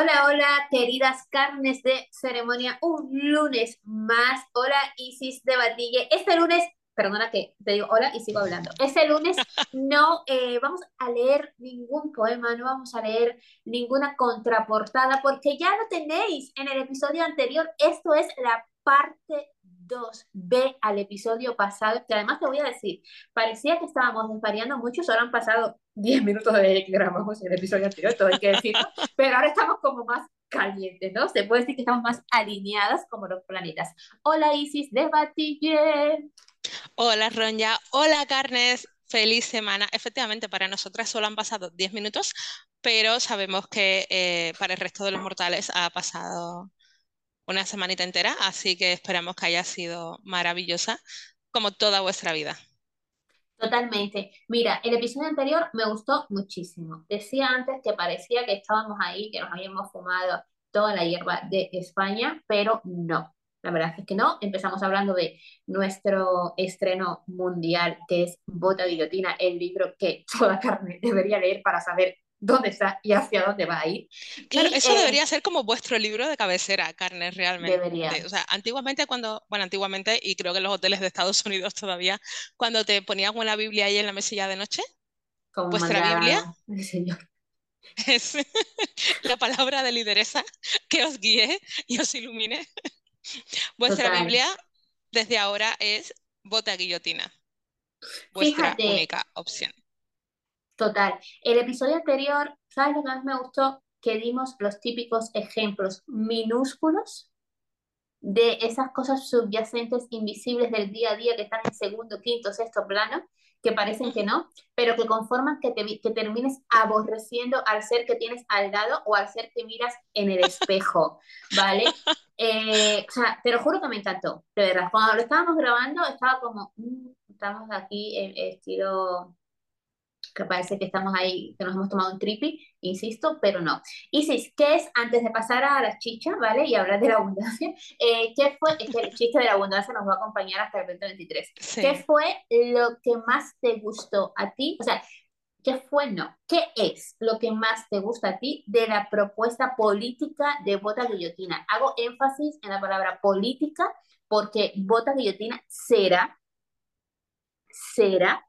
Hola, hola, queridas carnes de ceremonia. Un lunes más. Hola, Isis de Batille. Este lunes, perdona que te digo hola y sigo hablando. Este lunes no eh, vamos a leer ningún poema, no vamos a leer ninguna contraportada, porque ya lo tenéis en el episodio anterior. Esto es la parte 2. Ve al episodio pasado, que además te voy a decir, parecía que estábamos desvariando mucho, solo han pasado 10 minutos desde que grabamos el episodio anterior, todo hay que decirlo, pero ahora estamos como más calientes, ¿no? Se puede decir que estamos más alineadas como los planetas. Hola Isis de Batille. Hola Ronja, hola Carnes, feliz semana. Efectivamente, para nosotras solo han pasado 10 minutos, pero sabemos que eh, para el resto de los mortales ha pasado una semanita entera, así que esperamos que haya sido maravillosa como toda vuestra vida. Totalmente. Mira, el episodio anterior me gustó muchísimo. Decía antes que parecía que estábamos ahí, que nos habíamos fumado toda la hierba de España, pero no. La verdad es que no. Empezamos hablando de nuestro estreno mundial, que es Bota Guillotina, el libro que toda carne debería leer para saber dónde está y hacia dónde va a ir. Claro, eso eh, debería ser como vuestro libro de cabecera, Carnes, realmente. Debería. O sea, antiguamente cuando, bueno, antiguamente, y creo que en los hoteles de Estados Unidos todavía, cuando te ponían una Biblia ahí en la mesilla de noche, vuestra Biblia es la palabra de lideresa que os guíe y os ilumine. Vuestra Biblia desde ahora es bota guillotina, vuestra única opción. Total. El episodio anterior, ¿sabes lo que más me gustó? Que dimos los típicos ejemplos minúsculos de esas cosas subyacentes, invisibles del día a día que están en segundo, quinto, sexto plano, que parecen que no, pero que conforman que, te, que termines aborreciendo al ser que tienes al lado o al ser que miras en el espejo, ¿vale? Eh, o sea, te lo juro que me encantó, de verdad. Cuando lo estábamos grabando, estaba como, mm, estamos aquí en estilo que parece que estamos ahí, que nos hemos tomado un tripi, insisto, pero no. Isis, ¿qué es, antes de pasar a la chicha, ¿vale? Y hablar de la abundancia, eh, ¿qué fue, es que el chiste de la abundancia nos va a acompañar hasta el 2023. ¿Qué fue lo que más te gustó a ti? O sea, ¿qué fue, no? ¿Qué es lo que más te gusta a ti de la propuesta política de Bota Guillotina? Hago énfasis en la palabra política porque Bota Guillotina será, será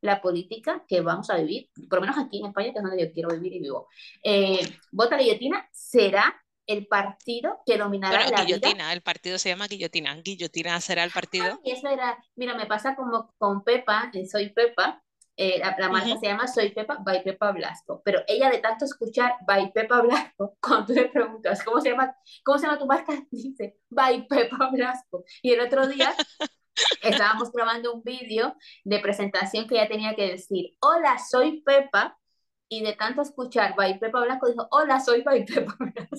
la política que vamos a vivir, por lo menos aquí en España, que es donde yo quiero vivir y vivo. Eh, Vota Guillotina será el partido que dominará bueno, la guillotina, el partido se llama Guillotina. Guillotina será el partido. y eso era, mira, me pasa como con Pepa, Soy Pepa, eh, la, marca se llama Soy Pepa by Pepa Blasco, pero ella de tanto escuchar by Pepa Blasco, cuando tú le preguntas, ¿cómo se llama, cómo se llama tu marca? Dice, by Pepa Blasco. Y el otro día estábamos grabando un vídeo de presentación que ella tenía que decir, hola, soy Pepa, y de tanto escuchar By Pepa Blanco dijo, hola, soy By Pepa Blanco.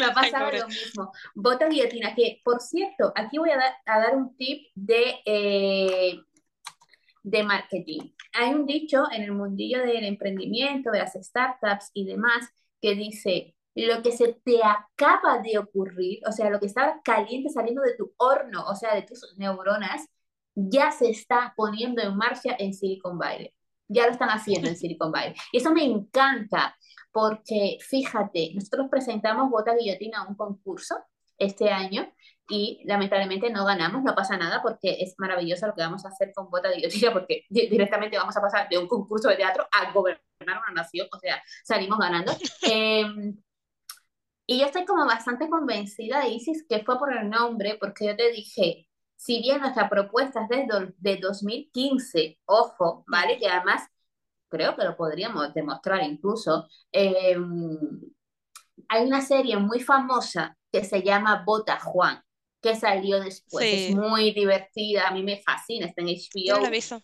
Me ha pasado lo mismo. Bota guillotina, que por cierto, aquí voy a dar, a dar un tip de, eh, de marketing. Hay un dicho en el mundillo del emprendimiento, de las startups y demás, que dice, lo que se te acaba de ocurrir, o sea, lo que estaba caliente saliendo de tu horno, o sea, de tus neuronas, ya se está poniendo en marcha en Silicon Valley. Ya lo están haciendo en Silicon Valley. Y eso me encanta, porque fíjate, nosotros presentamos Bota Guillotina a un concurso este año y lamentablemente no ganamos, no pasa nada porque es maravilloso lo que vamos a hacer con Bota Guillotina porque directamente vamos a pasar de un concurso de teatro a gobernar una nación, o sea, salimos ganando. Eh, y yo estoy como bastante convencida de Isis que fue por el nombre, porque yo te dije, si bien nuestra propuesta es de, de 2015, ojo, ¿vale? Que además creo que lo podríamos demostrar incluso. Em, hay una serie muy famosa que se llama Bota Juan, que salió después. Es muy divertida, a mí me fascina, está en HBO. Yo la visto.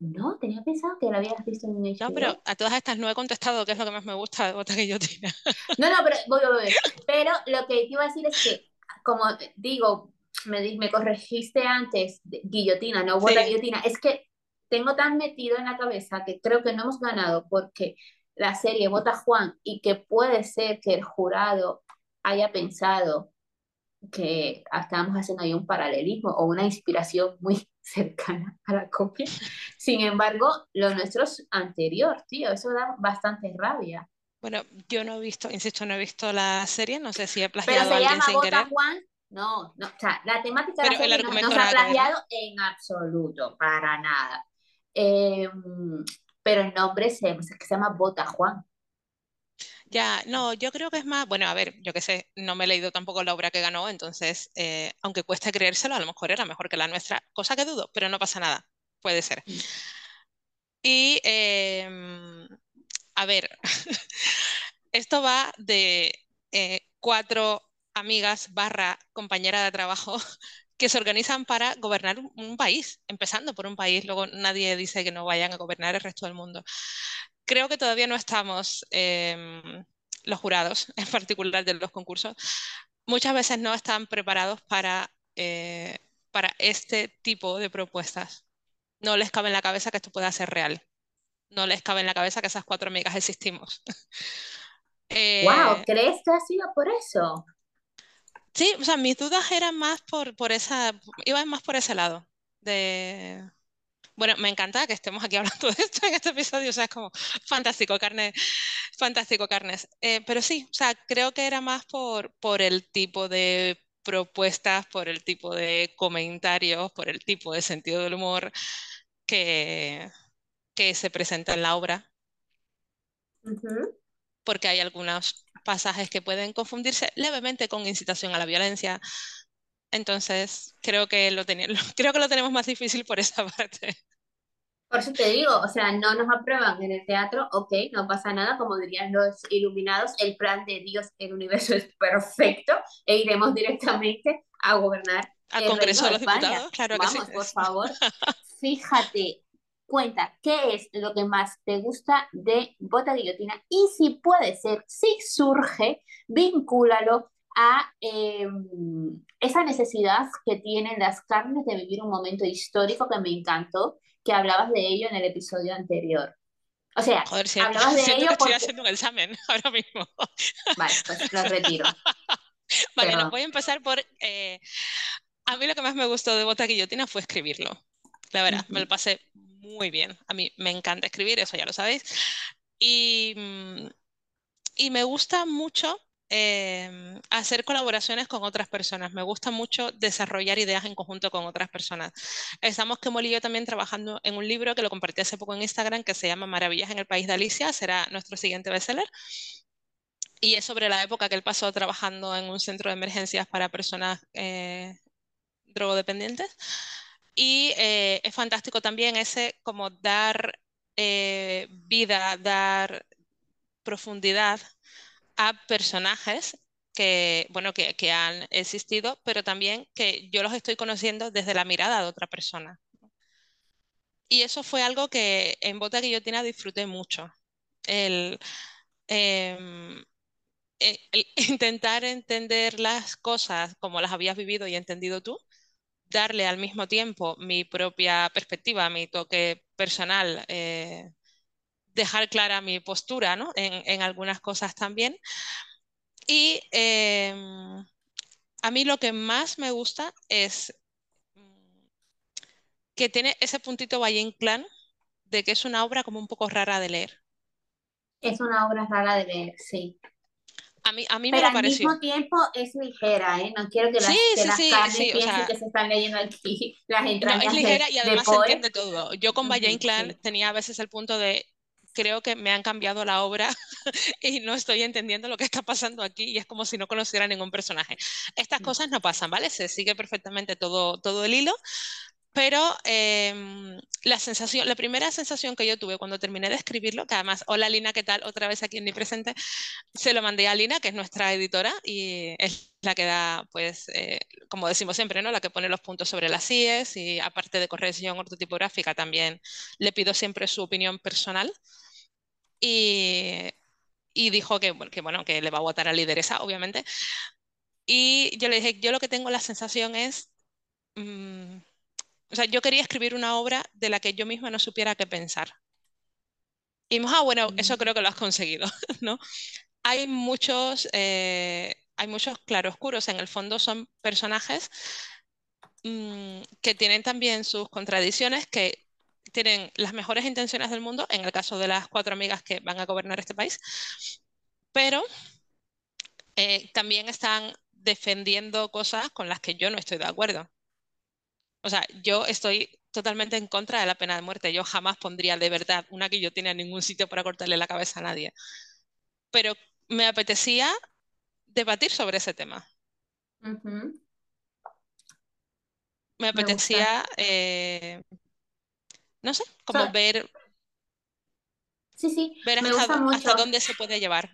No, tenía pensado que la habías visto en un No, pero a todas estas no he contestado qué es lo que más me gusta de Bota Guillotina. No, no, pero voy, voy, voy. Pero lo que te iba a decir es que, como digo, me, me corregiste antes, guillotina, no bota guillotina, es que tengo tan metido en la cabeza que creo que no hemos ganado porque la serie Bota Juan y que puede ser que el jurado haya pensado que estábamos haciendo ahí un paralelismo o una inspiración muy cercana a la copia. Sin embargo, lo nuestro es anterior, tío, eso da bastante rabia. Bueno, yo no he visto, insisto, no he visto la serie, no sé si he plagiado Pero se llama sin Juan, no, no, o sea, la temática de la serie no, se ha plagiado en absoluto, para nada. Em, pero el nombre se, se llama Bota Juan. Ya, no, yo creo que es más, bueno, a ver, yo qué sé, no me he leído tampoco la obra que ganó, entonces, eh, aunque cueste creérselo, a lo mejor era mejor que la nuestra, cosa que dudo, pero no pasa nada, puede ser. Mm. Y, em, a ver, esto va de eh, cuatro amigas barra compañera de trabajo que se organizan para gobernar un, país, empezando por un país, luego nadie dice que no vayan a gobernar el resto del mundo. Creo que todavía no estamos, em, los jurados en particular de los concursos, muchas veces no están preparados para, eh, para este tipo de propuestas. No les cabe en la cabeza que esto pueda ser real. No les cabe en la cabeza que esas cuatro amigas existimos. wow, eh, ¿crees que ha sido por eso? Sí, o sea, mis dudas eran más por, por esa, iban más por ese lado. De... Bueno, me encanta que estemos aquí hablando de esto en este episodio, o sea, es como fantástico, carne, fantástico, carnes. Eh, pero sí, o sea, creo que era más por, por el tipo de propuestas, por el tipo de comentarios, por el tipo de sentido del humor que, que se presenta en la obra. Porque hay algunos pasajes que pueden confundirse levemente con incitación a la violencia. Entonces, creo que lo, creo que lo tenemos más difícil por esa parte. Por eso te digo, o sea, no nos aprueban en el teatro, ok, no pasa nada, como dirían los iluminados, el plan de Dios, el universo es perfecto e iremos directamente a gobernar. Al Congreso de los Diputados, claro Vamos, que sí. por favor, fíjate, cuenta qué es lo que más te gusta de Bota Guillotina y si puede ser, si surge, vincúlalo a em, esa necesidad que tienen las carnes de vivir un momento histórico que me encantó, que hablabas de ello en el episodio anterior. O sea, hablabas de ello que estoy haciendo un examen ahora mismo. Vale, pues lo retiro. vale, no, voy a empezar por... Eh, a mí lo que más me gustó de Bota Guillotina fue escribirlo. La verdad, me lo pasé muy bien. A mí me encanta escribir, eso ya lo sabéis. Y, mm, y me gusta mucho em, hacer colaboraciones con otras personas. Me gusta mucho desarrollar ideas en conjunto con otras personas. Estamos que y yo también trabajando en un libro que lo compartí hace poco en Instagram que se llama Maravillas en el País de Alicia. Será nuestro siguiente bestseller. Y es sobre la época que él pasó trabajando en un centro de emergencias para personas eh, drogodependientes. Y eh, es fantástico también ese como dar eh, vida, dar profundidad a personajes que, bueno, que, que, han existido, pero también que yo los estoy conociendo desde la mirada de otra persona. Y eso fue algo que en Bota Guillotina disfruté mucho. El, em, e, el intentar entender las cosas como las habías vivido y entendido tú, darle al mismo tiempo mi propia perspectiva, mi toque personal, eh, dejar clara mi postura ¿no? en, algunas cosas también. Y em, a mí lo que más me gusta es que tiene ese puntito Valle Inclán de que es una obra como un poco rara de leer. Es una obra rara de leer, sí. A mí, a mí Pero me al mismo tiempo es ligera, ¿eh? No quiero que las, que las piensen que se están leyendo aquí las entrañas no, es ligera y además se entiende todo. Yo con Valle Inclán tenía a veces el punto de creo que me han cambiado la obra y no estoy entendiendo lo que está pasando aquí y es como si no conociera ningún personaje. Estas cosas no pasan, ¿vale? Se sigue perfectamente todo, todo el hilo, pero em, la sensación, la primera sensación que yo tuve cuando terminé de escribirlo, que además, hola Lina, ¿qué tal? Otra vez aquí en mi presente, se lo mandé a Lina, que es nuestra editora y es la que da, pues, eh, como decimos siempre, ¿no? La que pone los puntos sobre las IES y aparte de corrección ortotipográfica también le pido siempre su opinión personal. Y, y dijo que, que, bueno, que le va a votar a lideresa, obviamente. Y yo le dije, yo lo que tengo la sensación es... Mm, o sea, yo quería escribir una obra de la que yo misma no supiera qué pensar. Y ah, bueno, eso mm. creo que lo has conseguido, ¿no? Hay muchos, eh, hay muchos claroscuros, en el fondo son personajes mm, que tienen también sus contradicciones, que tienen las mejores intenciones del mundo, en el caso de las cuatro amigas que van a gobernar este país, pero eh, también están defendiendo cosas con las que yo no estoy de acuerdo. O sea, yo estoy totalmente en contra de la pena de muerte. Yo jamás pondría de verdad una guillotina en ningún sitio para cortarle la cabeza a nadie. Pero me apetecía debatir sobre ese tema. Me apetecía, eh, no sé, como ver, Sí, sí, ver me gusta mucho. hasta dónde se puede llevar.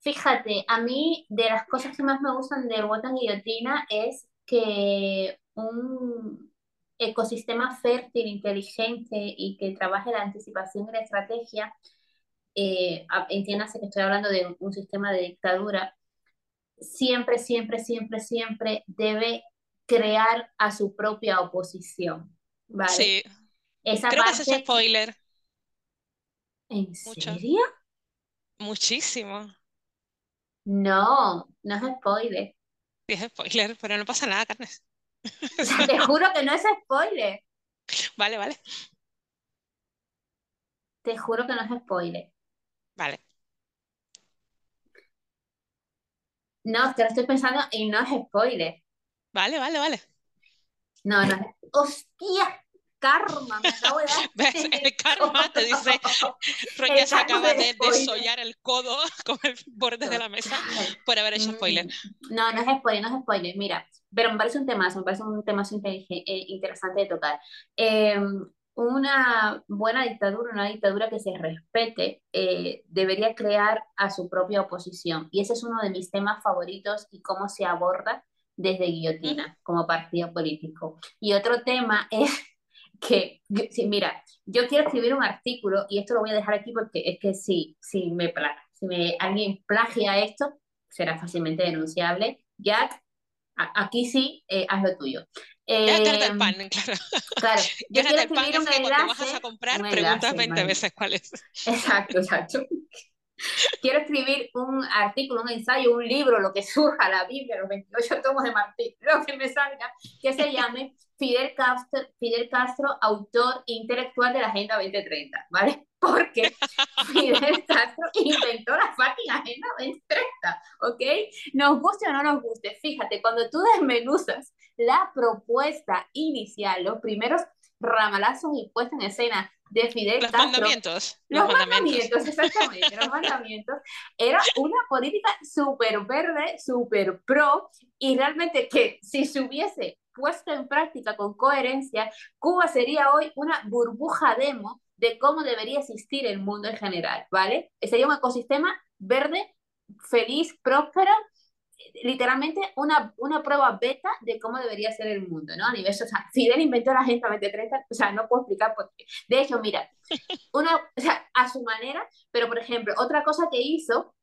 Fíjate, a mí de las cosas que más me gustan de Botan Guillotina es que un ecosistema fértil, inteligente y que trabaje la anticipación y la estrategia, eh, entiéndase que estoy hablando de un sistema de dictadura, siempre, siempre, siempre, siempre debe crear a su propia oposición. ¿vale? Sí. Esa Creo que es spoiler. ¿En serio? Muchísimo. No, no es spoiler. Sí, es spoiler, pero no pasa nada, Carnes. te juro que no es spoiler. Vale, vale. Te juro que no es spoiler. Vale. No, es que lo estoy pensando y no es spoiler. Vale, vale, vale. No, no. ¡Hostia! karma, me acabo de dar. El karma te dice, Roña se acaba de desollar el codo con el borde de la mesa por haber hecho spoiler. Mm, no, no es spoiler, no es spoiler. Mira, pero me parece un tema, me parece un tema eh, interesante de tocar. Em, una buena dictadura, una dictadura que se respete, eh, debería crear a su propia oposición. Y ese es uno de mis temas favoritos y cómo se aborda desde Guillotina como partido político. Y otro tema es que, mira, yo quiero escribir un artículo y esto lo voy a dejar aquí porque es que si, si, me, si me, alguien plagia esto, será fácilmente denunciable. Jack, aquí sí, eh, haz lo tuyo. Eh, el pan, claro. Claro, yo quiero escribir un enlace. Cuando vas a comprar, preguntas 20 veces cuál es. Exacto, exacto. Quiero escribir un artículo, un ensayo, un libro, lo que surja, la Biblia, los 28 tomos de Martín, lo que me salga, que se llame Fidel Castro, Fidel Castro, autor intelectual de la Agenda 2030, ¿vale? Porque Fidel Castro inventó la fucking Agenda 2030, ¿ok? Nos guste o no nos guste, fíjate, cuando tú desmenuzas la propuesta inicial, los primeros ramalazos y puesta en escena de Fidel los Castro. Mandamientos, los, los mandamientos. exactamente, los mandamientos. Era una política súper verde, súper pro, y realmente que si se hubiese puesto en práctica con coherencia, Cuba sería hoy una burbuja demo de cómo debería existir el mundo en general, ¿vale? Sería un ecosistema verde, feliz, próspero, literalmente una, una prueba beta de cómo debería ser el mundo, ¿no? A nivel, o sea, Fidel inventó la Agenda 2030, o sea, no puedo explicar por qué. De hecho, mira, una, o sea, a su manera, pero por ejemplo, otra cosa que hizo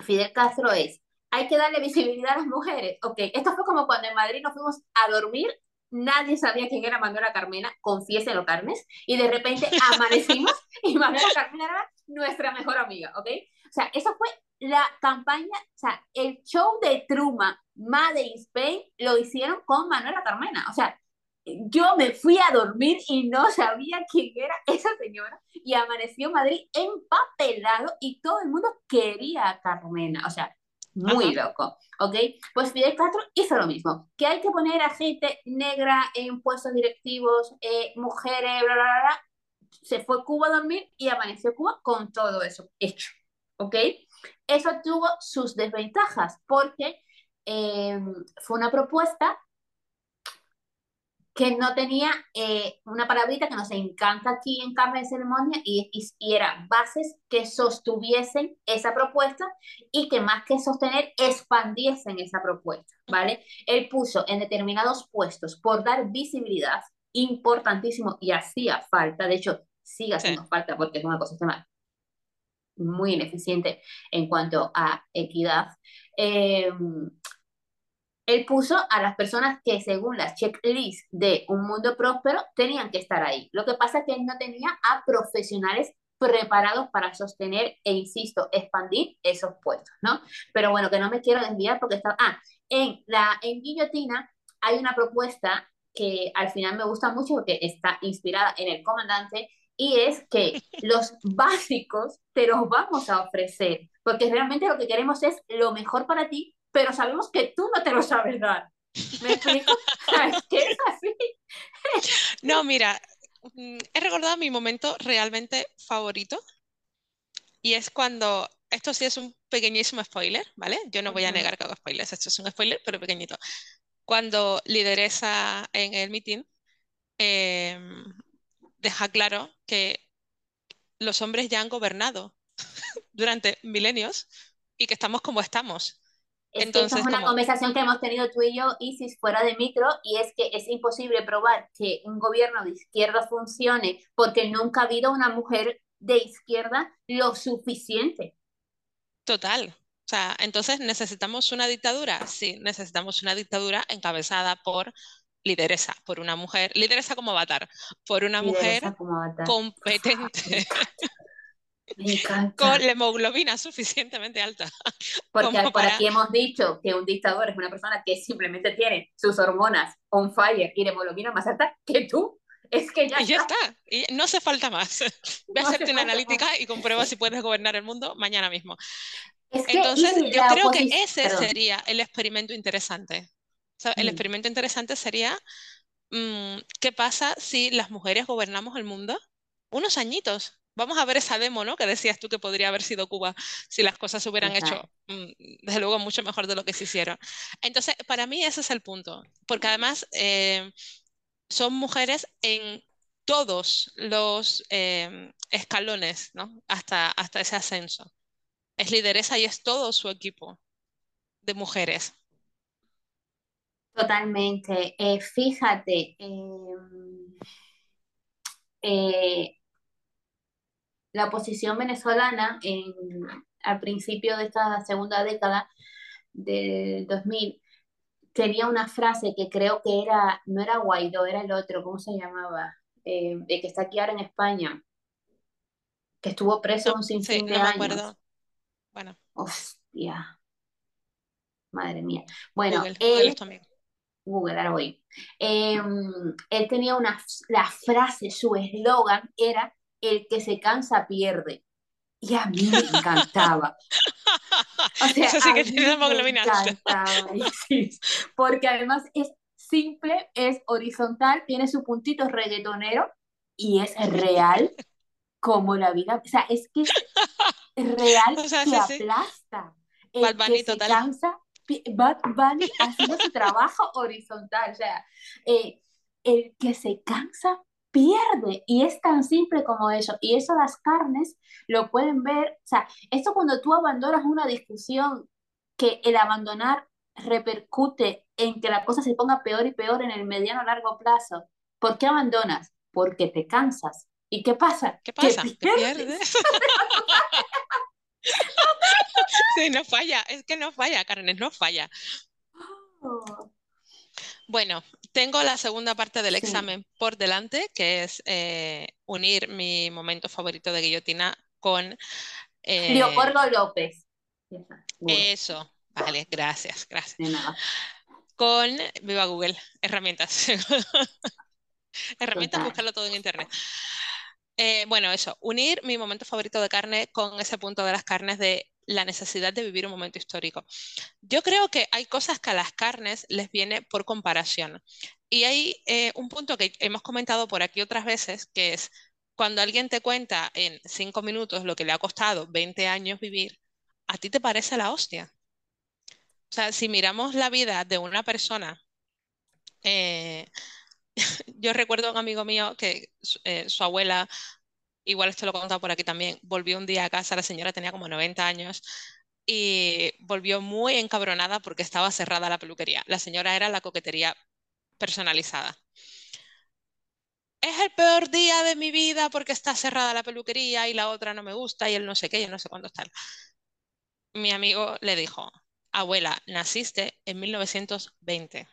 Fidel Castro es, hay que darle visibilidad a las mujeres. Ok, esto fue como cuando en Madrid nos fuimos a dormir, nadie sabía quién era Manuela Carmena, confiéselo, Carmes, y de repente amanecimos y Manuela Carmena era nuestra mejor amiga, ¿ok? O sea, eso fue la campaña, o sea, el show de Truma, Made in Spain, lo hicieron con Manuela Carmena. O sea, yo me fui a dormir y no sabía quién era esa señora y amaneció Madrid empapelado y todo el mundo quería a Carmena. O sea, muy loco, ¿ok? Pues Fidel Castro hizo lo mismo, que hay que poner a gente negra en puestos directivos, eh, mujeres, bla, bla, bla, Se fue Cuba a dormir y amaneció Cuba con todo eso hecho, ¿ok? Eso tuvo sus desventajas porque eh, fue una propuesta que no tenía eh, una palabrita que nos encanta aquí en Carmen de Ceremonia y, y, era bases que sostuviesen esa propuesta y que más que sostener, expandiesen esa propuesta, ¿vale? Él puso en determinados puestos por dar visibilidad, importantísimo y hacía falta, de hecho, sigue haciendo falta porque es un ecosistema muy ineficiente en cuanto a equidad. Eh, él puso a las personas que según las checklists de un mundo próspero tenían que estar ahí. Lo que pasa es que él no tenía a profesionales preparados para sostener e, insisto, expandir esos puestos, ¿no? Pero bueno, que no me quiero desviar porque está... Ah, en, la, en Guillotina hay una propuesta que al final me gusta mucho porque está inspirada en el comandante y es que los básicos te los vamos a ofrecer, porque realmente lo que queremos es lo mejor para ti, pero sabemos que tú no te lo sabes dar. ¿Me explico? ¿Sabes qué es así? no, mira, mm, he recordado mi momento realmente favorito y es cuando, esto sí es un pequeñísimo spoiler, ¿vale? Yo no voy a negar que hago spoilers, esto es un spoiler, pero pequeñito. Cuando lideresa en el meeting, em, deja claro que los hombres ya han gobernado durante milenios y que estamos como estamos. Entonces, es una conversación que hemos tenido tú y yo, Isis, fuera de micro, y es que es imposible probar que un gobierno de izquierda funcione porque nunca ha habido una mujer de izquierda lo suficiente. Total. O sea, entonces necesitamos una dictadura. Sí, necesitamos una dictadura encabezada por lideresa, por una mujer, lideresa como avatar, por una mujer competente. Con la hemoglobina suficientemente alta. Porque por aquí hemos dicho que un dictador es una persona que simplemente tiene sus hormonas on fire y la hemoglobina más alta que tú. Es que ya, y ya está. Y no hace falta más. Ve a hacerte una analítica y comprueba si puedes gobernar el mundo mañana mismo. Entonces, yo creo que ese sería el experimento interesante el mm. experimento interesante sería, mm, ¿qué pasa si las mujeres gobernamos el mundo? Unos añitos. Vamos a ver esa demo, ¿no? Que decías tú que podría haber sido Cuba si las cosas se hubieran hecho, mm, desde luego, mucho mejor de lo que se hicieron. Entonces, para mí ese es el punto, porque además eh, son mujeres en todos los eh, escalones, ¿no? Hasta, hasta ese ascenso. Es lideresa y es todo su equipo de mujeres. Totalmente. Eh, fíjate, em, eh, la oposición venezolana en, al principio de esta segunda década del 2000 tenía una frase que creo que era, no era Guaidó, era el otro, ¿cómo se llamaba? Eh, el que está aquí ahora en España, que estuvo preso un sinfín de años. Bueno. Hostia. Madre mía. Bueno, él, Google ahora voy. Em, él tenía una, la frase, su eslogan era, el que se cansa pierde. Y a mí me encantaba. O sea, Eso sí que tiene me encantaba, porque además es simple, es horizontal, tiene su puntito reggaetonero y es real como la vida. O sea, es que es real o sea, que aplasta. El que se cansa Bad Bunny haciendo su trabajo horizontal, o sea, eh, el que se cansa pierde y es tan simple como eso. Y eso las carnes lo pueden ver, o sea, esto cuando tú abandonas una discusión, que el abandonar repercute en que la cosa se ponga peor y peor en el mediano largo plazo. ¿Por qué abandonas? Porque te cansas. ¿Y qué pasa? ¿Qué pasa? Que pierdes. sí, no falla, es que no falla, Carnes, no falla. Oh. Bueno, tengo la segunda parte del examen por delante, que es eh, unir mi momento favorito de guillotina con... Eh, Leopoldo López. Eso, vale, gracias, gracias. Con Viva Google, herramientas. herramientas, buscarlo todo en internet. Eh, bueno, eso, unir mi momento favorito de carne con ese punto de las carnes de la necesidad de vivir un momento histórico. Yo creo que hay cosas que a las carnes les viene por comparación. Y hay eh, un punto que hemos comentado por aquí otras veces, que es cuando alguien te cuenta en cinco minutos lo que le ha costado 20 años vivir, ¿a ti te parece la hostia? O sea, si miramos la vida de una persona, eh, yo recuerdo a un amigo mío que eh, su abuela igual esto lo he contado por aquí también, volvió un día a casa, la señora tenía como 90 años y volvió muy encabronada porque estaba cerrada la peluquería. La señora era la coquetería personalizada. Es el peor día de mi vida porque está cerrada la peluquería y la otra no me gusta y él no sé qué, yo no sé cuándo está. Mi amigo le dijo, abuela, naciste en 1920.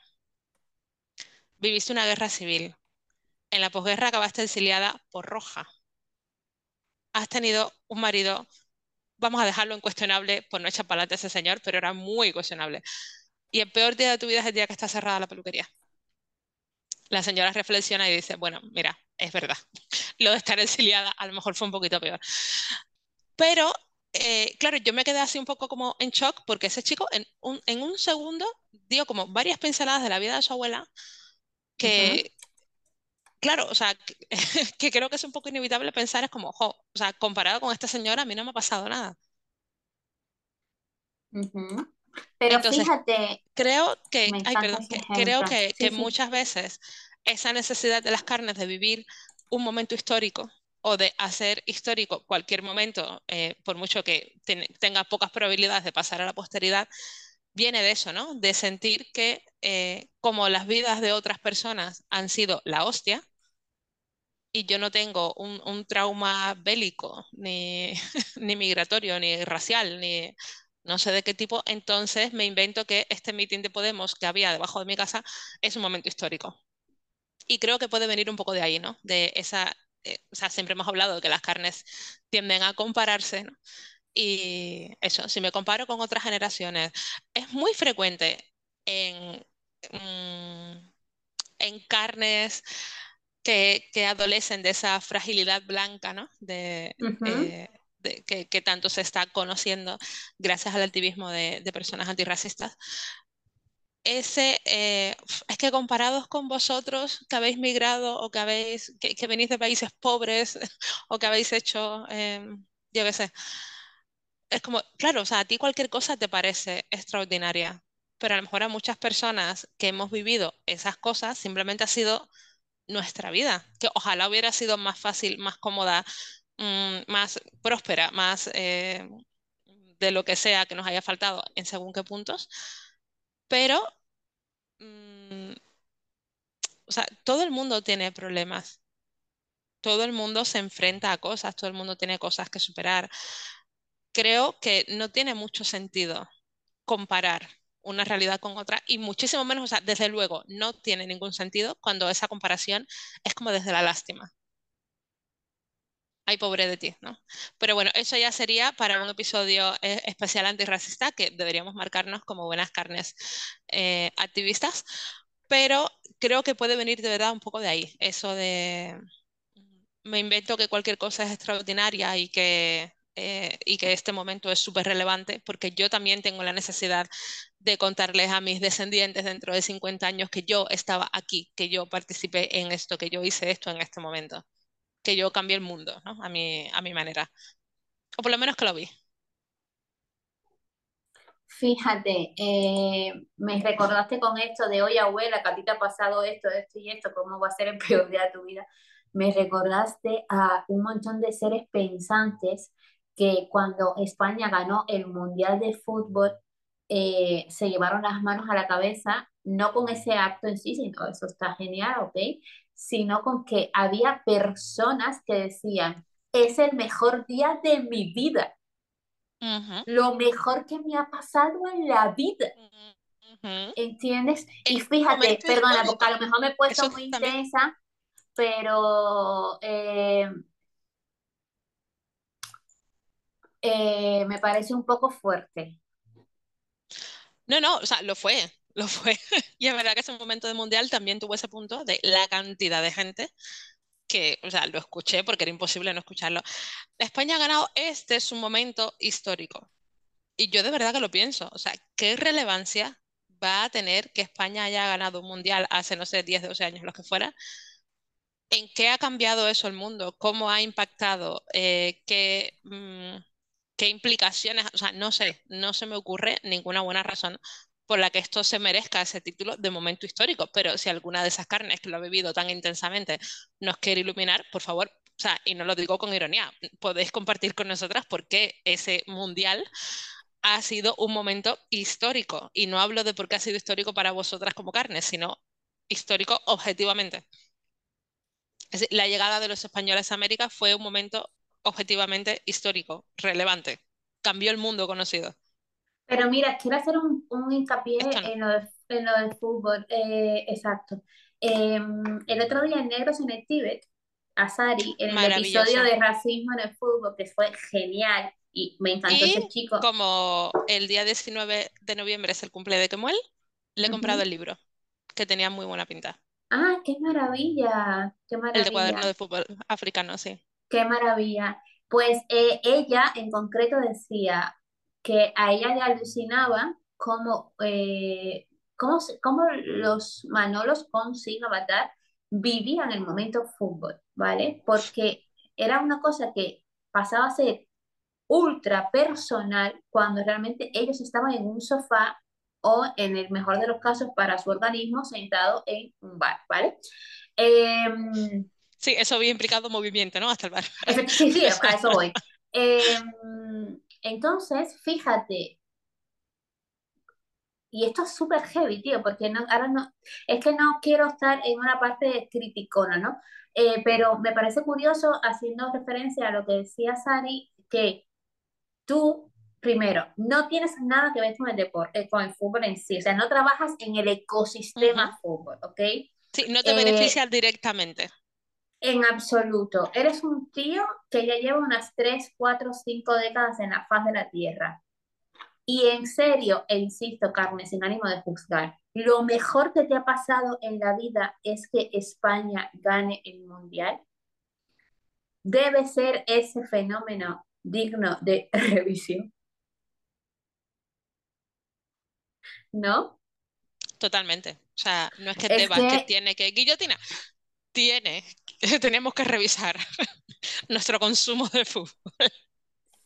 Viviste una guerra civil. En la posguerra acabaste exiliada por roja has tenido un marido, vamos a dejarlo incuestionable por no echar para ese señor, pero era muy cuestionable. Y el peor día de tu vida es el día que está cerrada la peluquería. La señora reflexiona y dice, bueno, mira, es verdad. lo de estar exiliada a lo mejor fue un poquito peor. Pero, eh, claro, yo me quedé así un poco como en shock porque ese chico en un, en un segundo dio como varias pinceladas de la vida de su abuela que, claro, o sea, que, creo que es un poco inevitable pensar, es como, o sea, comparado con esta señora, a mí no me ha pasado nada. Pero fíjate, creo que, creo que, que muchas veces esa necesidad de las carnes de vivir un momento histórico o de hacer histórico cualquier momento, eh, por mucho que tenga pocas probabilidades de pasar a la posteridad, viene de eso, ¿no? De sentir que eh, como las vidas de otras personas han sido la hostia, y yo no tengo un, trauma bélico, ni, ni, migratorio, ni racial, ni no sé de qué tipo, entonces me invento que este mitin de Podemos que había debajo de mi casa es un momento histórico. Y creo que puede venir un poco de ahí, ¿no? De esa, eh, o sea, siempre hemos hablado de que las carnes tienden a compararse, ¿no? Y eso, si me comparo con otras generaciones, es muy frecuente en, mm, en carnes que, que, adolecen de esa fragilidad blanca, ¿no? De, eh, que, que, tanto se está conociendo gracias al activismo de, de personas antirracistas, ese, eh, es que comparados con vosotros que habéis migrado o que, habéis, que, venís de países pobres o que habéis hecho, eh, yo qué sé, es como, claro, o sea, a ti cualquier cosa te parece extraordinaria, pero a lo mejor a muchas personas que hemos vivido esas cosas simplemente ha sido nuestra vida, que ojalá hubiera sido más fácil, más cómoda, mm, más próspera, más eh, de lo que sea que nos haya faltado en según qué puntos pero, mm, o sea, todo el mundo tiene problemas. Todo el mundo se enfrenta a cosas, todo el mundo tiene cosas que superar. Creo que no tiene mucho sentido comparar una realidad con otra y muchísimo menos, o sea, desde luego, no tiene ningún sentido cuando esa comparación es como desde la lástima ay, pobre de ti, ¿no? Pero bueno, eso ya sería para un episodio eh, especial antirracista que deberíamos marcarnos como buenas carnes eh, activistas, pero creo que puede venir de verdad un poco de ahí, eso de me invento que cualquier cosa es extraordinaria y que, eh, y que este momento es súper relevante, porque yo también tengo la necesidad de contarles a mis descendientes dentro de 50 años que yo estaba aquí, que yo participé en esto, que yo hice esto en este momento que yo cambié el mundo, ¿no? A mi, a mi manera. O por lo menos que lo vi. Fíjate, eh, me recordaste con esto de, oye abuela, que a ti te ha pasado esto, esto y esto, ¿cómo va a ser el peor día de tu vida? Me recordaste a un montón de seres pensantes que cuando España ganó el Mundial de Fútbol, eh, se llevaron las manos a la cabeza, no con ese acto en sí, sino eso está genial, ¿ok? sino con que había personas que decían, es el mejor día de mi vida. Lo mejor que me ha pasado en la vida. ¿Entiendes? Y fíjate, perdona, porque a lo mejor me he puesto muy intensa, pero eh, eh, me parece un poco fuerte. No, no, o sea, lo fue lo fue. Y es verdad que ese momento de mundial también tuvo ese punto de la cantidad de gente que, o sea, lo escuché porque era imposible no escucharlo. España ha ganado, este es un momento histórico. Y yo de verdad que lo pienso. O sea, ¿qué relevancia va a tener que España haya ganado un mundial hace, no sé, 10, 12 años, lo que fuera? ¿En qué ha cambiado eso el mundo? ¿Cómo ha impactado? Eh, ¿qué, mm, ¿Qué implicaciones? O sea, no sé, no se me ocurre ninguna buena razón por la que esto se merezca ese título de momento histórico, pero si alguna de esas carnes que lo ha vivido tan intensamente nos quiere iluminar, por favor, o sea, y no lo digo con ironía, podéis compartir con nosotras por qué ese mundial ha sido un momento histórico. Y no hablo de por qué ha sido histórico para vosotras como carnes, sino histórico objetivamente. la llegada de los españoles a América fue un momento objetivamente histórico, relevante. Cambió el mundo conocido. Pero mira, quiero hacer un, un hincapié en lo, de, en lo del fútbol, eh, exacto. Em, el otro día en Negros en el Tíbet, Azari, en el episodio de racismo en el fútbol, que fue genial y me encantó ese chico. Como el día 19 de noviembre es el cumple de Kemuel, le he comprado el libro, que tenía muy buena pinta. Ah, qué maravilla, qué maravilla. El de cuaderno de fútbol africano, sí. Qué maravilla. Pues eh, ella en concreto decía que a ella le alucinaba cómo, eh, cómo, cómo, los Manolos con Sin Avatar vivían el momento fútbol, ¿vale? Porque era una cosa que pasaba a ser ultra personal cuando realmente ellos estaban en un sofá o en el mejor de los casos para su organismo sentado en un bar, ¿vale? Em, sí, eso había implicado movimiento, ¿no? Hasta el bar. Sí, sí, a eso voy. Em, entonces, fíjate, y esto es súper heavy, tío, porque no, ahora no, es que no quiero estar en una parte criticona, ¿no? Eh, pero me parece curioso, haciendo referencia a lo que decía Sari, que tú primero, no tienes nada que ver con el deporte, eh, con el fútbol en sí, o sea, no trabajas en el ecosistema fútbol, ¿ok? Sí, no te eh, beneficias directamente. En absoluto. Eres un tío que ya lleva unas 3, 4, 5 décadas en la faz de la Tierra. Y en serio, e insisto, Carmen, sin ánimo de juzgar, lo mejor que te ha pasado en la vida es que España gane el Mundial. Debe ser ese fenómeno digno de revisión. ¿no? Totalmente. O sea, no es que te que... que tiene que guillotina. Tiene, tenemos que revisar nuestro consumo de fútbol.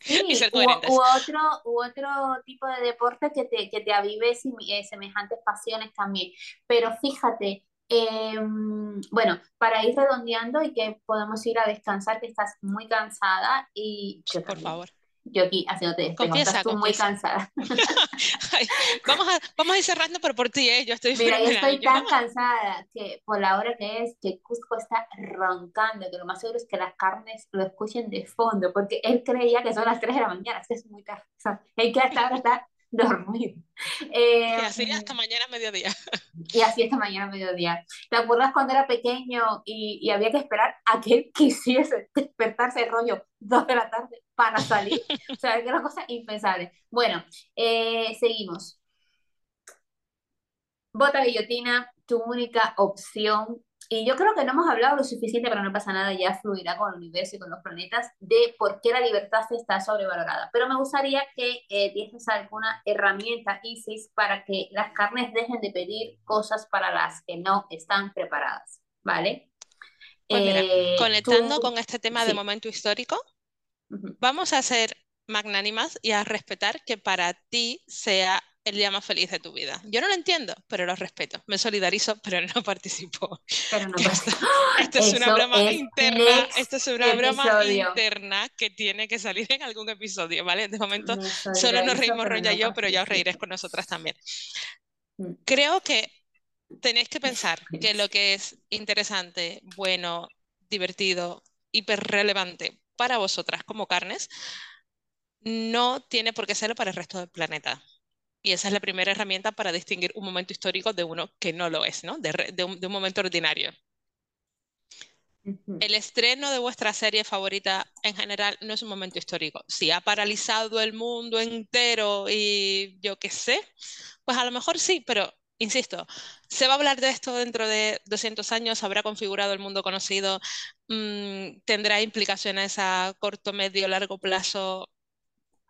y ser u, otro, u otro tipo de deporte que te, que te avive eh, semejantes pasiones también. Pero fíjate, em, bueno, para ir redondeando y que podamos ir a descansar, que estás muy cansada y... Por favor yo aquí haciéndote confiesa, estás muy cansada. vamos, a, vamos a ir cerrando, pero por ti, ¿eh? Yo estoy Mira, yo estoy tan cansada que por la hora que es, que Cusco está roncando, que lo más seguro es que las carnes lo escuchen de fondo, porque él creía que son las 3 de la mañana, es muy tarde. O sea, él que hasta ahora está dormir. y así eh, hasta mañana mediodía. Y así hasta mañana mediodía. ¿Te acuerdas cuando era pequeño y, y había que esperar a que él quisiese despertarse el rollo dos de la tarde para salir? o sea, que era cosa impensable. Bueno, eh, seguimos. Bota guillotina, tu única opción y yo creo que no hemos hablado lo suficiente, pero no pasa nada, ya fluirá con el universo y con los planetas, de por qué la libertad está sobrevalorada. Pero me gustaría que eh, dieses alguna herramienta, Isis, para que las carnes dejen de pedir cosas para las que no están preparadas, ¿vale? Pues eh, conectando con este tema de momento histórico, vamos a ser magnánimas y a respetar que para ti sea el día más feliz de tu vida. Yo no lo entiendo, pero lo respeto. Me solidarizo, pero no participo. Pero no esto, esto es una broma interna. Esto es una broma interna que tiene que salir en algún episodio, ¿vale? De momento solo nos reímos Roya y yo, pero ya os reiréis con nosotras también. Mm. Creo que tenéis que pensar que lo que es interesante, bueno, divertido, hiper relevante para vosotras como carnes, no tiene por qué serlo para el resto del planeta. Y esa es la primera herramienta para distinguir un momento histórico de uno que no lo es, ¿no? De, un, momento ordinario. El estreno de vuestra serie favorita en general no es un momento histórico. Si ha paralizado el mundo entero y yo qué sé, pues a lo mejor sí, pero insisto, se va a hablar de esto dentro de 200 años, habrá configurado el mundo conocido, mm, tendrá implicaciones a corto, medio, largo plazo.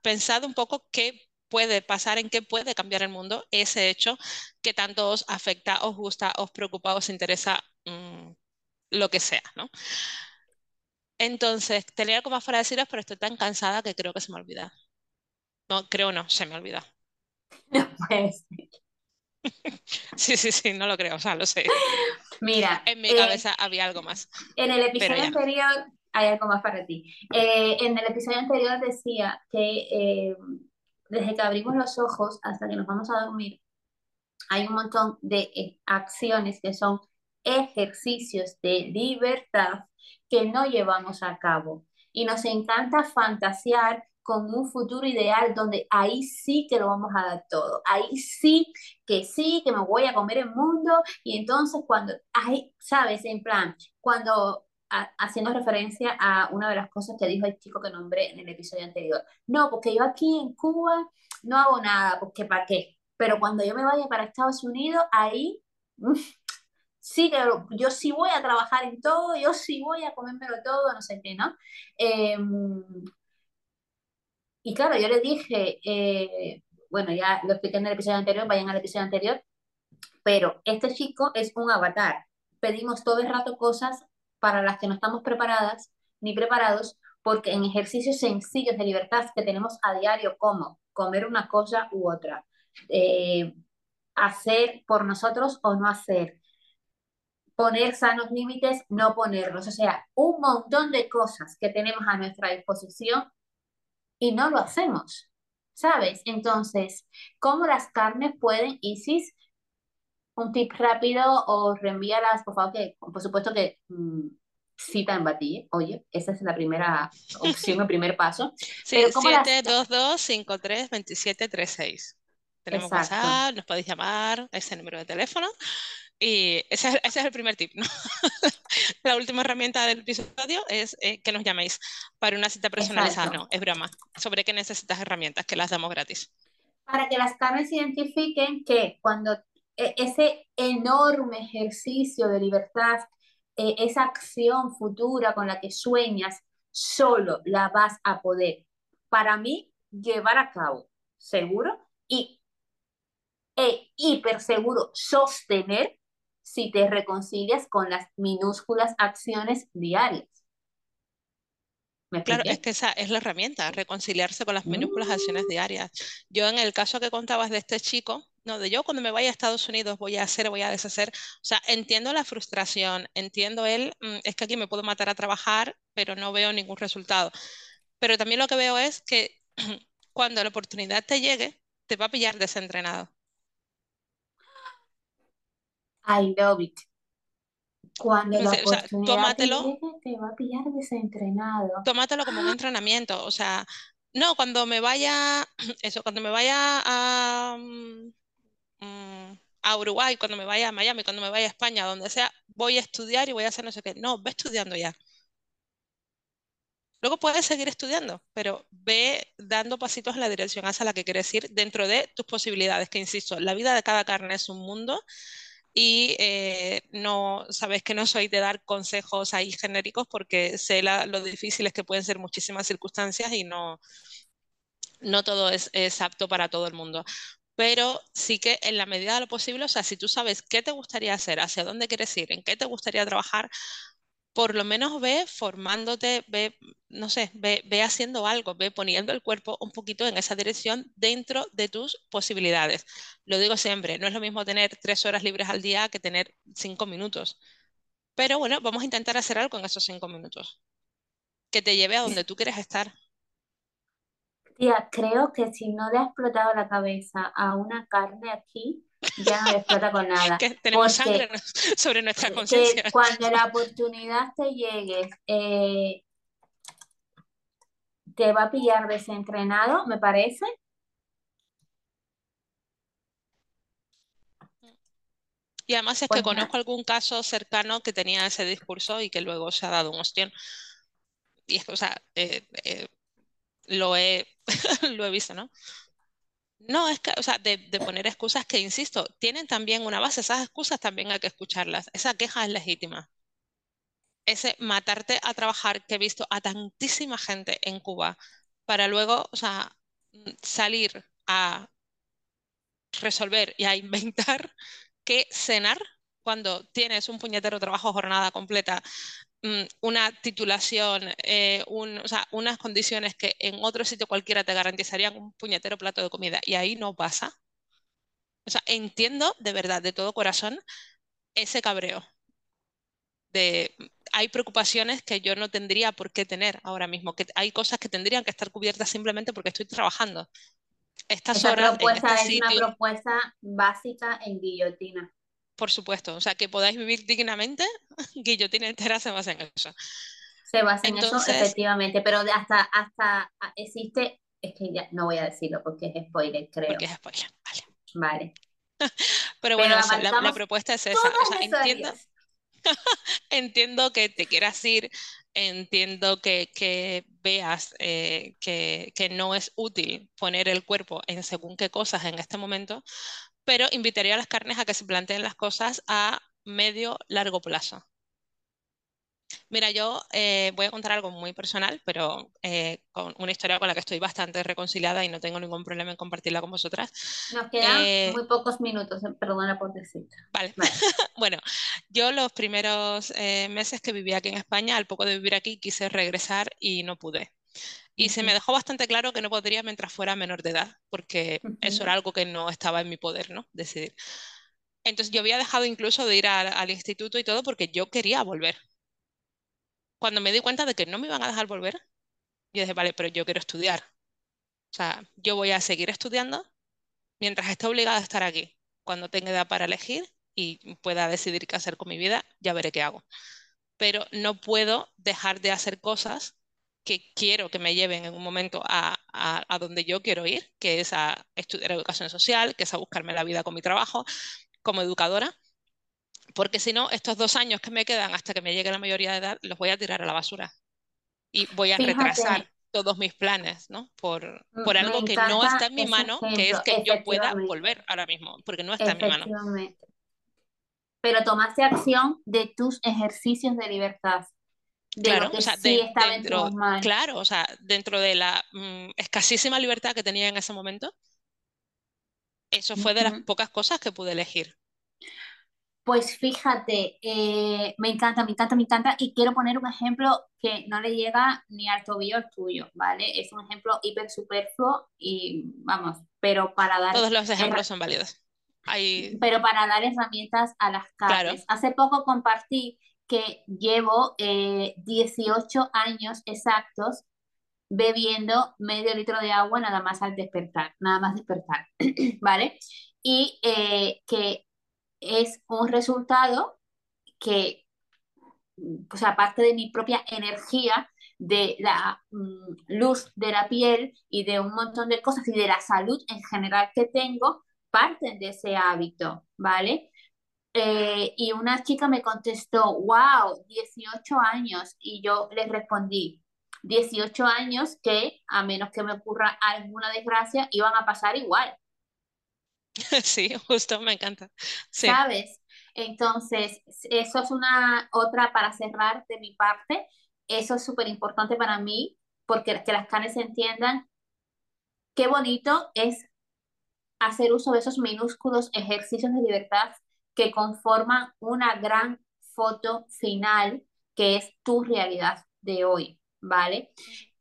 Pensad un poco qué puede pasar, en qué puede cambiar el mundo ese hecho que tanto os afecta, os gusta, os preocupa, os interesa, mm, lo que sea. Entonces, tenía algo más para deciros, pero estoy tan cansada que creo que se me olvida. No, creo no, se me olvida. No puede Sí, sí, sí, no lo creo, o sea, lo sé. Mira. En mi cabeza había algo más. En el episodio anterior hay algo más para ti. Eh, en el episodio anterior decía que eh, desde que abrimos los ojos hasta que nos vamos a dormir, hay un montón de eh, acciones que son ejercicios de libertad que no llevamos a cabo. Y nos encanta fantasear con un futuro ideal donde ahí sí que lo vamos a dar todo, ahí sí que sí, que me voy a comer el mundo y entonces cuando, ahí, sabes, en plan, cuando haciendo referencia a una de las cosas que dijo el chico que nombré en el episodio anterior. No, porque yo aquí en Cuba no hago nada, porque ¿para qué? Pero cuando yo me vaya para Estados Unidos, ahí sí que yo sí voy a trabajar en todo, yo sí voy a comérmelo todo, no sé qué, ¿no? Em, y claro, yo le dije, eh, bueno, ya lo expliqué en el episodio anterior, vayan al episodio anterior, pero este chico es un avatar. Pedimos todo el rato cosas para las que no estamos preparadas ni preparados, porque en ejercicios sencillos de libertad que tenemos a diario, como comer una cosa u otra, eh, hacer por nosotros o no hacer, poner sanos límites, no ponerlos, o sea, un montón de cosas que tenemos a nuestra disposición y no lo hacemos, ¿sabes? Entonces, ¿cómo las carnes pueden, Isis, un tip rápido o reenvíalas, por favor, que por supuesto que mm, cita en Batille, oye, esa es la primera opción, el primer paso. Sí, 722-53-2736. Tenemos WhatsApp, nos podéis llamar a ese número de teléfono y ese, es el primer tip, ¿no? la última herramienta del episodio es eh, que nos llaméis para una cita personalizada. No, es broma. ¿Sobre qué necesitas herramientas? Que las damos gratis. Para que las carnes identifiquen que cuando e, ese enorme ejercicio de libertad, e, esa acción futura con la que sueñas, solo la vas a poder, para mí, llevar a cabo, seguro, y e hiper seguro sostener si te reconcilias con las minúsculas acciones diarias. claro, es que esa es la herramienta, reconciliarse con las minúsculas acciones mm. diarias. Yo en el caso que contabas de este chico, no, de yo cuando me vaya a Estados Unidos voy a hacer, voy a deshacer, o sea, entiendo la frustración, entiendo él, mm, es que aquí me puedo matar a trabajar, pero no veo ningún resultado. Pero también lo que veo es que cuando la oportunidad te llegue, te va a pillar desentrenado. I love it. Cuando la oportunidad te, va a pillar desentrenado. Tómatelo como un entrenamiento, o sea, no, cuando me vaya, eso, cuando me vaya a, mm, a Uruguay, cuando me vaya a Miami, cuando me vaya a España, donde sea, voy a estudiar y voy a hacer no sé qué. No, ve estudiando ya. Luego puedes seguir estudiando, pero ve dando pasitos en la dirección hacia la que quieres ir dentro de tus posibilidades, que insisto, la vida de cada carne es un mundo y eh, no sabes que no soy de dar consejos ahí genéricos porque sé lo difíciles que pueden ser muchísimas circunstancias y no, no todo es, es, apto para todo el mundo. Pero sí que en la medida de lo posible, o sea, si tú sabes qué te gustaría hacer, hacia dónde quieres ir, en qué te gustaría trabajar, por lo menos ve formándote, ve, no sé, ve, haciendo algo, ve poniendo el cuerpo un poquito en esa dirección dentro de tus posibilidades. Lo digo siempre, no es lo mismo tener tres horas libres al día que tener cinco minutos. Pero bueno, vamos a intentar hacer algo en esos cinco minutos que te lleve a donde tú quieres estar. Tía, creo que si no le ha explotado la cabeza a una carne aquí, ya no explota con nada. que tenemos sangre sobre nuestra conciencia. Cuando la oportunidad te llegue, eh, te va a pillar desentrenado, me parece. Y además es que pues conozco algún caso cercano que tenía ese discurso y que luego se ha dado un ostión. Y es que, o sea, eh, eh, lo, he, lo he visto, ¿no? No, es que, o sea, de, poner excusas que, insisto, tienen también una base, esas excusas también hay que escucharlas, esa queja es legítima. Ese matarte a trabajar que he visto a tantísima gente en Cuba para luego, o sea, salir a resolver y a inventar qué cenar cuando tienes un puñetero trabajo jornada completa una titulación, eh, o sea, unas condiciones que en otro sitio cualquiera te garantizarían un puñetero plato de comida y ahí no pasa. O sea, entiendo de verdad, de todo corazón, ese cabreo. De, hay preocupaciones que yo no tendría por qué tener ahora mismo, que hay cosas que tendrían que estar cubiertas simplemente porque estoy trabajando. Estas horas propuesta este es una propuesta básica en guillotina. Por supuesto, o sea, que podáis vivir dignamente, guillotina entera se basa en eso. Se basa en eso, efectivamente, pero hasta, hasta existe, es que ya no voy a decirlo porque es spoiler, creo. Porque es spoiler, vale. Vale. pero bueno, la, propuesta es esa. O sea, entiendo, entiendo que te quieras ir, entiendo que, que veas eh, que, que, no es útil poner el cuerpo en según qué cosas en este momento, pero invitaría a las carnes a que se planteen las cosas a medio, largo plazo. Mira, yo eh, voy a contar algo muy personal, pero eh, con una historia con la que estoy bastante reconciliada y no tengo ningún problema en compartirla con vosotras. Nos quedan eh, muy pocos minutos, perdona por decir. Vale. bueno, yo los primeros meses que viví aquí en España, al poco de vivir aquí, quise regresar y no pude. Y se me dejó bastante claro que no podría mientras fuera menor de edad, porque eso era algo que no estaba en mi poder, ¿no? Decidir. Entonces yo había dejado incluso de ir al instituto y todo porque yo quería volver cuando me di cuenta de que no me iban a dejar volver, yo dije, vale, pero yo quiero estudiar. O sea, yo voy a seguir estudiando mientras esté obligada a estar aquí. Cuando tenga edad para elegir y pueda decidir qué hacer con mi vida, ya veré qué hago. Pero no puedo dejar de hacer cosas que quiero que me lleven en un momento a, a, donde yo quiero ir, que es a estudiar educación social, que es a buscarme la vida con mi trabajo como educadora porque si no, estos dos años que me quedan hasta que me llegue la mayoría de edad, los voy a tirar a la basura. Y voy a retrasar todos mis planes, ¿no? Por, por algo que no está en mi mano, que es que yo pueda volver ahora mismo, porque no está en mi mano. Pero tomaste acción de tus ejercicios de libertad. Claro, o sea, dentro, claro, o sea, dentro de la mm, escasísima libertad que tenía en ese momento, eso fue de las pocas cosas que pude elegir. Pues fíjate, eh, me encanta, me encanta, me encanta y quiero poner un ejemplo que no le llega ni al tobillo al tuyo, ¿vale? Es un ejemplo hiper superfluo y vamos, pero para dar... Todos los ejemplos son válidos. Pero para dar herramientas a las casas. Hace poco compartí que llevo 18 eh, años exactos bebiendo medio litro de agua nada más al despertar, nada más despertar, ¿vale? Y eh, que es un resultado que, pues aparte de mi propia energía, de la mm, luz de la piel y de un montón de cosas y de la salud en general que tengo, parten de ese hábito, ¿vale? Eh, y una chica me contestó, wow, 18 años, y yo le respondí, 18 años que, a menos que me ocurra alguna desgracia, iban a pasar igual. Sí, justo, me encanta. ¿Sabes? Entonces, eso es una otra para cerrar de mi parte. Eso es súper importante para mí, porque que las canes entiendan qué bonito es hacer uso de esos minúsculos ejercicios de libertad que conforman una gran foto final que es tu realidad de hoy, ¿vale?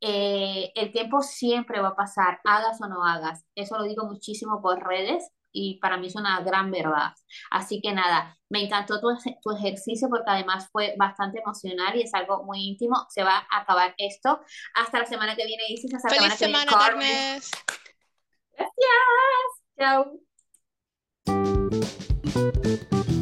Eh, el tiempo siempre va a pasar, hagas o no hagas. Eso lo digo muchísimo por redes y para mí es una gran verdad. Así que nada, me encantó tu, tu, ejercicio porque además fue bastante emocional y es algo muy íntimo. Se va a acabar esto. Hasta la semana que viene, Isis. Hasta Feliz la semana, Carnes. Gracias. Chao. Thank you.